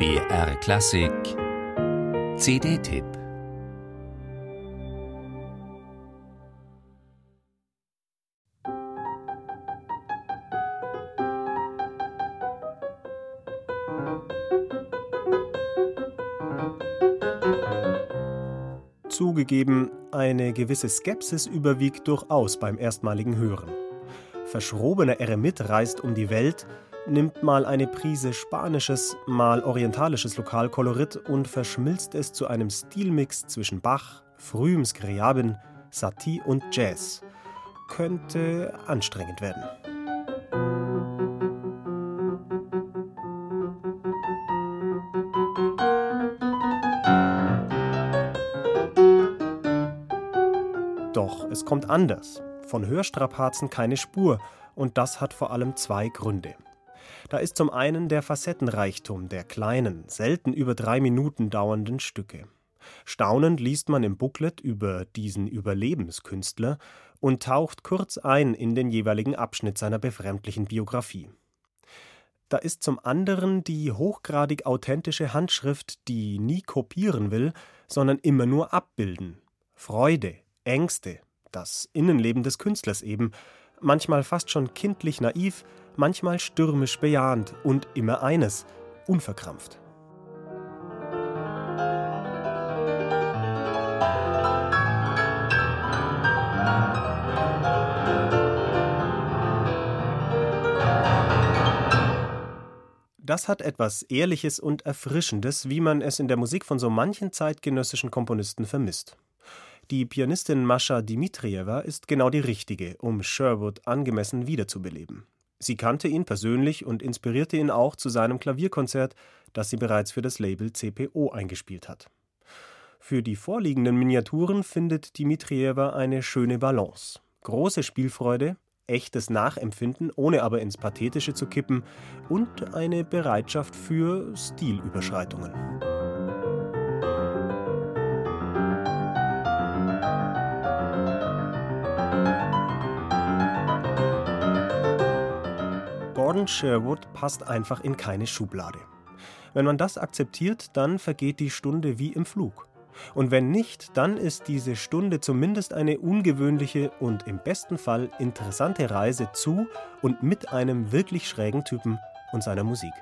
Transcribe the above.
BR Klassik CD-Tipp Zugegeben, eine gewisse Skepsis überwiegt durchaus beim erstmaligen Hören. Verschrobener Eremit reist um die Welt, nimmt mal eine Prise spanisches, mal orientalisches Lokalkolorit und verschmilzt es zu einem Stilmix zwischen Bach, frühem Skriabin, Satie und Jazz. Könnte anstrengend werden. Doch es kommt anders. Von Hörstrapazen keine Spur, und das hat vor allem zwei Gründe. Da ist zum einen der Facettenreichtum der kleinen, selten über drei Minuten dauernden Stücke. Staunend liest man im Booklet über diesen Überlebenskünstler und taucht kurz ein in den jeweiligen Abschnitt seiner befremdlichen Biografie. Da ist zum anderen die hochgradig authentische Handschrift, die nie kopieren will, sondern immer nur abbilden. Freude, Ängste, das Innenleben des Künstlers eben, manchmal fast schon kindlich naiv, manchmal stürmisch bejahend und immer eines, unverkrampft. Das hat etwas Ehrliches und Erfrischendes, wie man es in der Musik von so manchen zeitgenössischen Komponisten vermisst. Die Pianistin Mascha Dmitrijewa ist genau die richtige, um Sherwood angemessen wiederzubeleben. Sie kannte ihn persönlich und inspirierte ihn auch zu seinem Klavierkonzert, das sie bereits für das Label CPO eingespielt hat. Für die vorliegenden Miniaturen findet Dmitrijewa eine schöne Balance. Große Spielfreude, echtes Nachempfinden, ohne aber ins Pathetische zu kippen, und eine Bereitschaft für Stilüberschreitungen. Gordon Sherwood passt einfach in keine Schublade. Wenn man das akzeptiert, dann vergeht die Stunde wie im Flug. Und wenn nicht, dann ist diese Stunde zumindest eine ungewöhnliche und im besten Fall interessante Reise zu und mit einem wirklich schrägen Typen und seiner Musik.